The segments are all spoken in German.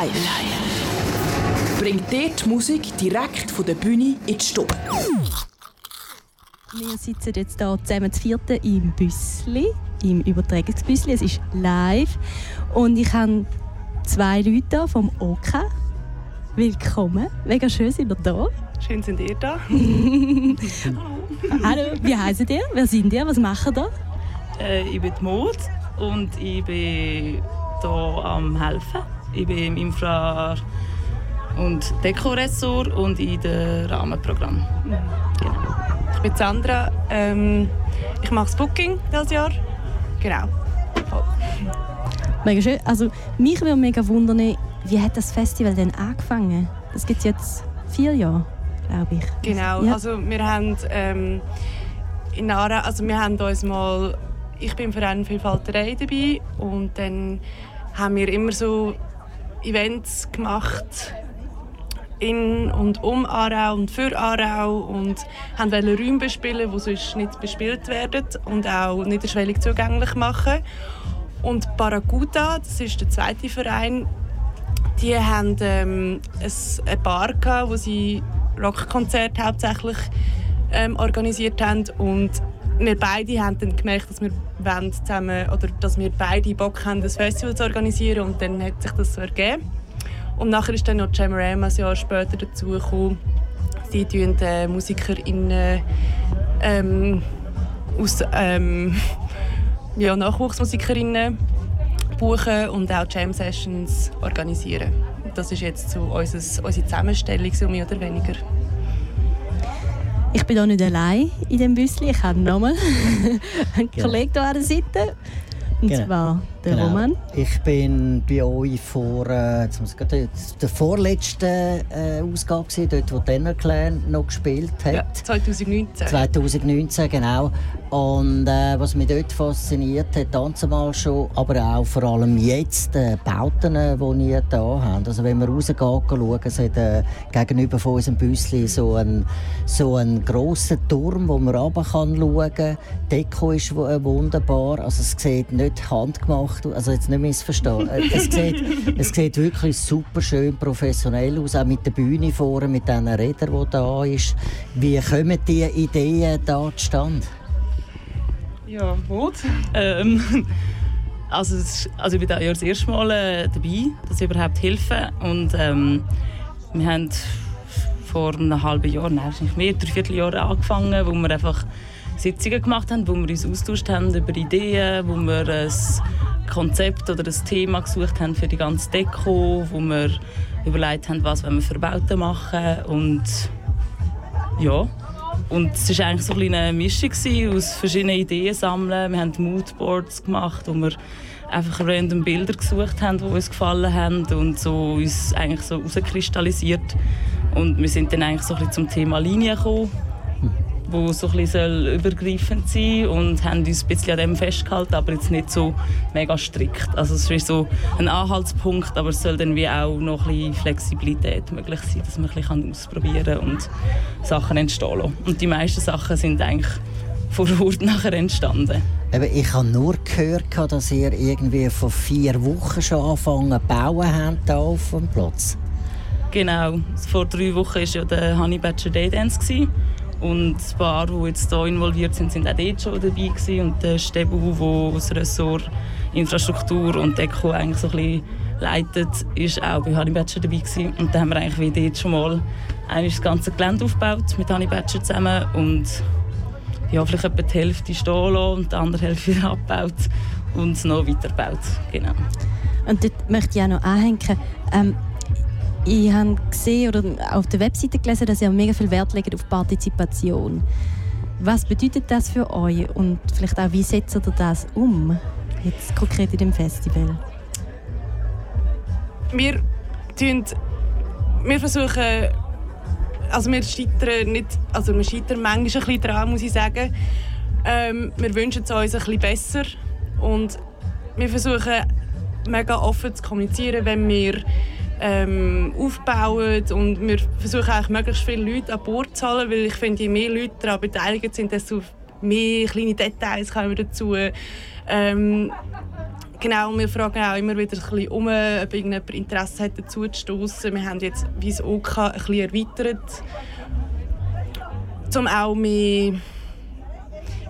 Live. Live. Bringt dir die Musik direkt von der Bühne in die Stube. Wir sitzen jetzt hier zusammen zu vierten im Büssli, im Übertragungsbüssli. Es ist live. Und ich habe zwei Leute hier vom OK. Willkommen. Mega schön sind ihr da. Schön sind ihr da. Hallo. Hallo, wie heißt ihr? Wer sind ihr? Was macht ihr? Äh, ich bin Maud und ich bin hier am helfen. Ich bin im Infra- und Dekoressort und in dem Rahmenprogramm. Genau. Ich bin Sandra. Ähm, ich mache das Booking dieses Jahr. Genau. Mega schön. Also, mich würde mega wundern, wie hat das Festival denn angefangen? Das gibt es jetzt vier Jahre, glaube ich. Genau. Ja. Also wir haben ähm, in Nara, also wir haben uns mal, ich bin im Verein Vielfalterei dabei und dann haben wir immer so Events gemacht in und um Aarau und für Aarau und haben Räume bespielen, die sonst nicht bespielt werden und auch niederschwellig zugänglich machen. Und Paracuta, das ist der zweite Verein, die haben ähm, ein, eine Bar gehabt, wo sie Rockkonzerte hauptsächlich ähm, organisiert haben und wir beide haben dann gemerkt, dass wir zusammen oder dass wir beide Bock haben, das Festival zu organisieren und dann hat sich das so ergeben. Und nachher ist dann noch Jamarama ein Jahr später dazugekommen. Die tun äh, MusikerInnen ähm, aus ähm, ja, Nachwuchsmusikerinnen buchen und auch Jam Sessions organisieren. Das ist jetzt so unser, unsere Zusammenstellung, so mehr oder weniger. Ich bin hier nicht allein in dem Büssli. Ich habe nochmal einen Genau. Kollegen hier an der Seite. Und Genau. zwar der Genau. Roman. Ich bin bei euch vor äh, jetzt muss ich gerade, der vorletzten äh, Ausgabe, gewesen, dort wo Tenor Clan noch gespielt hat. Ja, 2019. 2019, genau. Und äh, was mich dort fasziniert hat, damals schon, aber auch vor allem jetzt, die Bauten, die ihr hier habt. Also wenn man rausgeht, schauen, es hat äh, gegenüber von unserem Büssli so einen, so einen grossen Turm, wo man runter kann schauen kann. Die Deko ist wu- äh, wunderbar. Also es sieht nicht handgemacht aus, also jetzt nicht missverstehen. Äh, es, sieht, es sieht wirklich super schön professionell aus, auch mit der Bühne vorne, mit diesen Rädern, die da ist. Wie kommen die Ideen da zustande? Ja, Mut. Ähm, also, also ich bin da ja das erste Mal äh, dabei, dass ich überhaupt helfe. Und ähm, wir haben vor einem halben Jahr, nein, wahrscheinlich mehr, drei Vierteljahr angefangen, wo wir einfach Sitzungen gemacht haben, wo wir uns austauscht haben über Ideen, wo wir ein Konzept oder ein Thema gesucht haben für die ganze Deko, wo wir überlegt haben, was wir für Bauten machen und ja, und es war eigentlich so eine Mischung gewesen aus verschiedenen Ideen sammeln. Wir haben Moodboards gemacht, wo wir einfach random Bilder gesucht haben, die uns gefallen haben und so uns eigentlich so herauskristallisiert. Und wir sind dann eigentlich so ein bisschen zum Thema Linie gekommen, wo so ein bisschen soll übergreifend sein und haben uns ein bisschen an dem festgehalten, aber jetzt nicht so mega strikt. Also es ist so ein Anhaltspunkt, aber es soll dann wie auch noch ein bisschen Flexibilität möglich sein, dass man ein bisschen ausprobieren kann und Sachen entstehen lassen. Und die meisten Sachen sind eigentlich vor Ort nachher entstanden. Eben, ich habe nur gehört, dass ihr irgendwie vor vier Wochen schon angefangen zu bauen habt hier auf dem Platz. Genau, vor drei Wochen war ja der Honey Badger Day Dance. Und ein paar, die jetzt hier involviert sind, sind auch dort schon dabei. Gewesen. Und der Stebu, der das Ressort Infrastruktur und Deko eigentlich so ein bisschen leitet, ist auch bei Honey Badger dabei. Gewesen. Und da haben wir eigentlich wie dort schon mal das ganze Gelände aufgebaut mit Honey Badger zusammen. Und ja, vielleicht etwa die Hälfte stehen lassen und die andere Hälfte wieder abgebaut und noch weitergebaut. Genau. Und dort möchte ich auch noch anhängen. Ähm, ich habe gesehen oder auf der Webseite gelesen, dass ihr mega viel Wert legt auf Partizipation. Was bedeutet das für euch und vielleicht auch, wie setzt ihr das um? Jetzt konkret in dem Festival. wir, tun, wir versuchen, also wir scheitern nicht, also wir scheitern manchmal ein bisschen dran, muss ich sagen. Ähm, wir wünschen es uns ein bisschen besser und wir versuchen mega offen zu kommunizieren, wenn wir ähm, aufbauen und wir versuchen eigentlich möglichst viele Leute an Bord zu holen, weil ich finde, je mehr Leute daran beteiligt sind, desto mehr kleine Details kommen dazu. Ähm, Genau, wir fragen auch immer wieder ein bisschen um, ob irgendjemand Interesse hat, dazu zu stoßen. Wir haben jetzt wie das OK ein bisschen erweitert, um auch mehr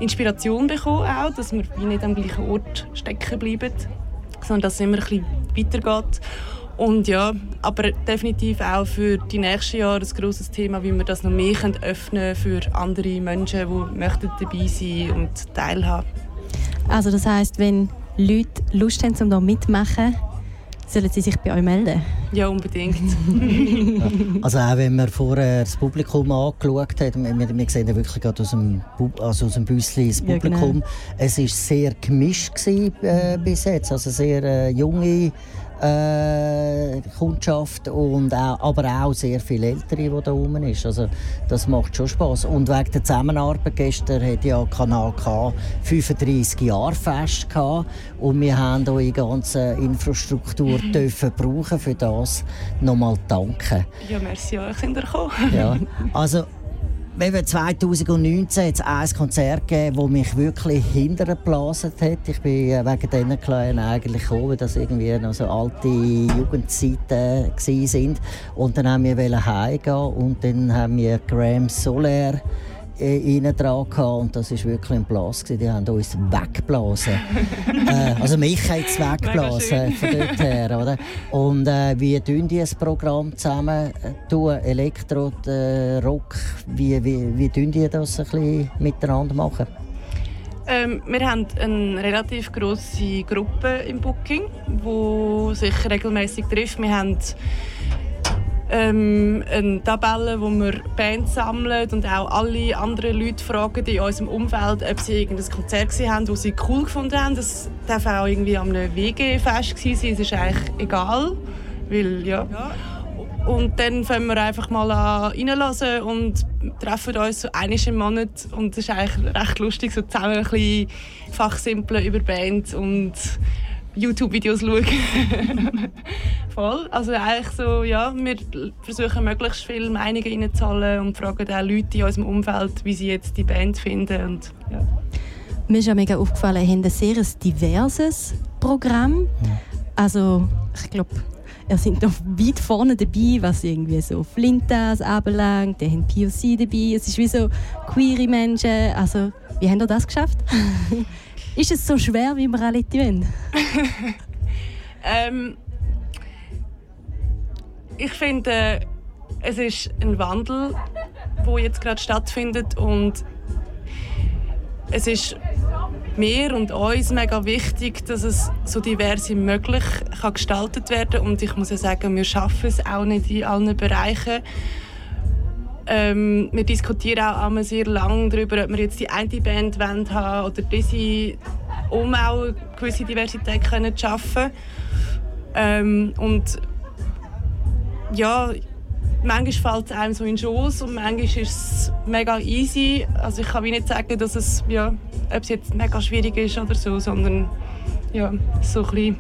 Inspiration zu bekommen, auch, dass wir nicht am gleichen Ort stecken bleiben, sondern dass es immer ein bisschen weitergeht. Und ja, aber definitiv auch für die nächsten Jahre ein grosses Thema, wie wir das noch mehr öffnen können für andere Menschen, die möchten dabei sein und teilhaben. Also das heißt, wenn Leute Lust haben, um da mitzumachen, sollen sie sich bei euch melden? Ja, unbedingt. also auch wenn man vorher das Publikum angeschaut hat, wir, wir sehen ja wirklich gerade aus dem, also aus dem Büsschen das Publikum, ja, genau. es war sehr gemischt gewesen, äh, bis jetzt, also sehr äh, junge äh, Kundschaft und auch, aber auch sehr viele Ältere, die da rum ist. Also das macht schon Spaß. Und wegen der Zusammenarbeit gestern hat ja Kanal K 35 Jahre fest gehabt und wir haben auch die ganze Infrastruktur mhm. dürfen brauchen für das. Nochmal danken. Ja, merci ihr gekommen. ja, also wir 2019 hat es ein Konzert gegeben, das mich wirklich hintergeblasen hat. Ich bin äh, wegen diesen Kleinen eigentlich gekommen, weil das irgendwie noch so alte Jugendzeiten waren. Und dann haben wir heimgehen und dann haben wir Graham Soler innen dran und das war wirklich ein Blas. Die haben uns weggeblasen. äh, also mich hat es weggeblasen von dort her. Oder? Und äh, wie tun die das Programm zusammen? Tun Elektro, äh, Rock, wie, wie, wie tun die das ein bisschen miteinander machen? Ähm, wir haben eine relativ grosse Gruppe im Booking, die sich regelmäßig trifft. Wir haben ähm, eine Tabelle, wo wir Bands sammeln und auch alle anderen Leute fragen in unserem Umfeld, ob sie irgendein Konzert gesehen haben, das sie cool gefunden haben. Das darf auch irgendwie am WG-Fest sein, es ist eigentlich egal, weil ja. ja. Und dann fangen wir einfach mal an reinlassen und treffen uns so einmal im Monat und es ist eigentlich recht lustig, so zusammen ein bisschen fachsimpeln über Bands und YouTube-Videos schauen. Voll. Also eigentlich so, ja, wir versuchen möglichst viele Meinungen reinzuholen und fragen auch Leute in unserem Umfeld, wie sie jetzt die Band finden. Und, ja. Mir ist ja mega aufgefallen, ihr habt ein sehr diverses Programm. Also, ich glaube, ihr seid noch weit vorne dabei, was irgendwie so Flintas anbelangt. Ihr habt POC dabei. Es ist wie so queere Menschen. Also, wie habt ihr das geschafft? Ist es so schwer, wie wir alle tun? ähm, ich finde, es ist ein Wandel, der jetzt gerade stattfindet und es ist mir und uns mega wichtig, dass es so divers wie möglich kann gestaltet werden und ich muss ja sagen, wir schaffen es auch nicht in allen Bereichen. Ähm, wir diskutieren auch immer sehr lange darüber, ob wir jetzt die eine Band haben oder diese, um auch eine gewisse Diversität zu schaffen. Ähm, und ja, manchmal fällt es einem so in den Schoß und manchmal ist es mega easy. Also ich kann nicht sagen, dass es, ja, ob es jetzt mega schwierig ist oder so, sondern ja, so ein bisschen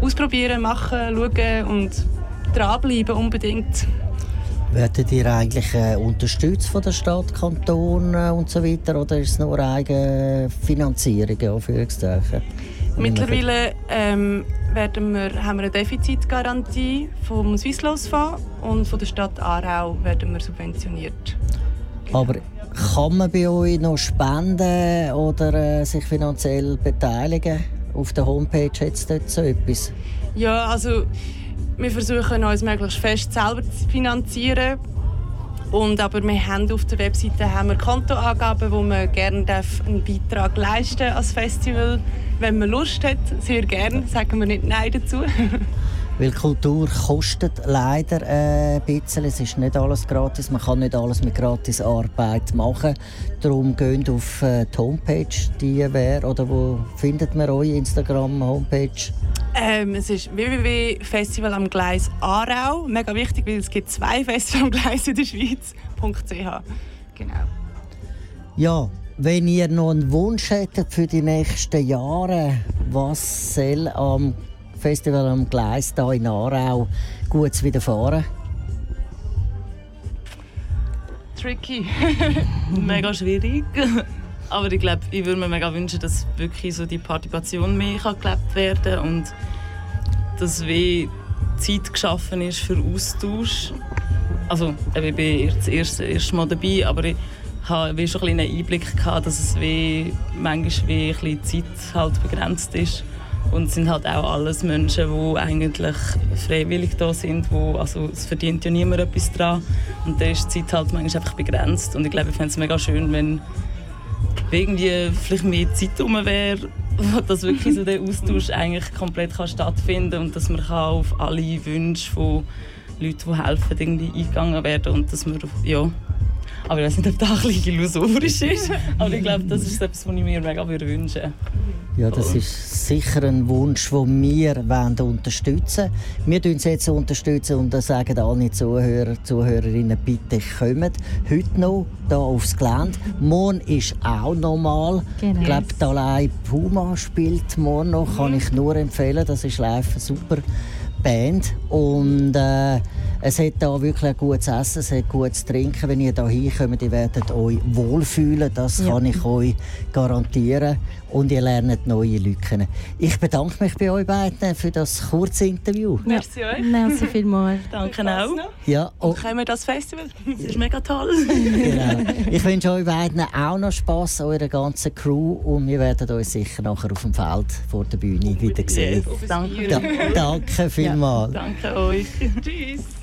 ausprobieren, machen, schauen und dranbleiben unbedingt. Werdet ihr eigentlich äh, unterstützt von der Stadt, Kanton äh, und so weiter oder ist es nur eigene Finanzierung? Mittlerweile ähm, werden wir, haben wir eine Defizitgarantie vom Swisslos-Fonds und von der Stadt Aarau werden wir subventioniert. Aber kann man bei euch noch spenden oder äh, sich finanziell beteiligen? Auf der Homepage hat es dort so etwas? Ja, also wir versuchen uns möglichst fest selber zu finanzieren. Und aber wir haben auf der Webseite haben wir Kontoangaben, wo man gerne einen Beitrag leisten als Festival. Wenn man Lust hat, sehr gerne, sagen wir nicht Nein dazu. Weil Kultur kostet leider äh, ein bisschen. Es ist nicht alles gratis. Man kann nicht alles mit gratis Arbeit machen. Darum geht auf äh, die Homepage, die wäre. Oder wo findet man eure Instagram-Homepage? Ähm, es ist www.festival am Gleis Aarau. Mega wichtig, weil es gibt zwei Festival am Gleis in der Schweiz.ch. Genau. Ja, wenn ihr noch einen Wunsch hättet für die nächsten Jahre, was soll am Festival am Gleis hier in Aarau gut widerfahren? Tricky. Mega schwierig. Aber ich glaube, ich würde mir mega wünschen, dass wirklich so die Partizipation mehr kann gelebt werden und dass wie Zeit geschaffen ist für Austausch. Also ich bin jetzt das erste, erste Mal dabei, aber ich habe schon einen Einblick gehabt, dass es wie manchmal wie ein Zeit halt begrenzt ist. Und es sind halt auch alles Menschen, die eigentlich freiwillig da sind. Wo, also es verdient ja niemand etwas dran. Und da ist die Zeit halt manchmal einfach begrenzt. Und ich glaube, ich fände es mega schön, wenn irgendwie vielleicht mehr Zeit rum wäre, dass wirklich so der Austausch eigentlich komplett kann stattfinden und dass man kann auf alle Wünsche von Leuten, die helfen, irgendwie eingegangen werden und dass man, ja, aber ich weiß nicht, ob das ein bisschen illusorisch ist. Aber ich glaube, das ist etwas, was ich mir mega wünschen Ja, das ist sicher ein Wunsch, den wir wollen unterstützen wollen. Wir unterstützen jetzt unterstützen und sagen alle Zuhörer, Zuhörerinnen, bitte kommt heute noch hier aufs Gelände. Morgen ist auch normal. Genau. Ich glaube, allein Puma spielt morgen noch, kann ich nur empfehlen. Das ist live super. Band. Und äh, es hat da wirklich ein gutes Essen, es hat gutes Trinken. Wenn ihr hier hinkommt, ihr werdet euch wohlfühlen, das ja. kann ich euch garantieren. Und ihr lernt neue Leute kennen. Ich bedanke mich bei euch beiden für das kurze Interview. Merci euch. Merci vielmals. Danke auch. Ja, oh. Und kommen wir das Festival. Das ist mega toll. genau. Ich wünsche euch beiden auch noch Spass, eurer ganzen Crew. Und wir werden euch sicher nachher auf dem Feld vor der Bühne wieder sehen. Yes, danke. Da, danke vielmals. Ja, danke euch. Tschüss.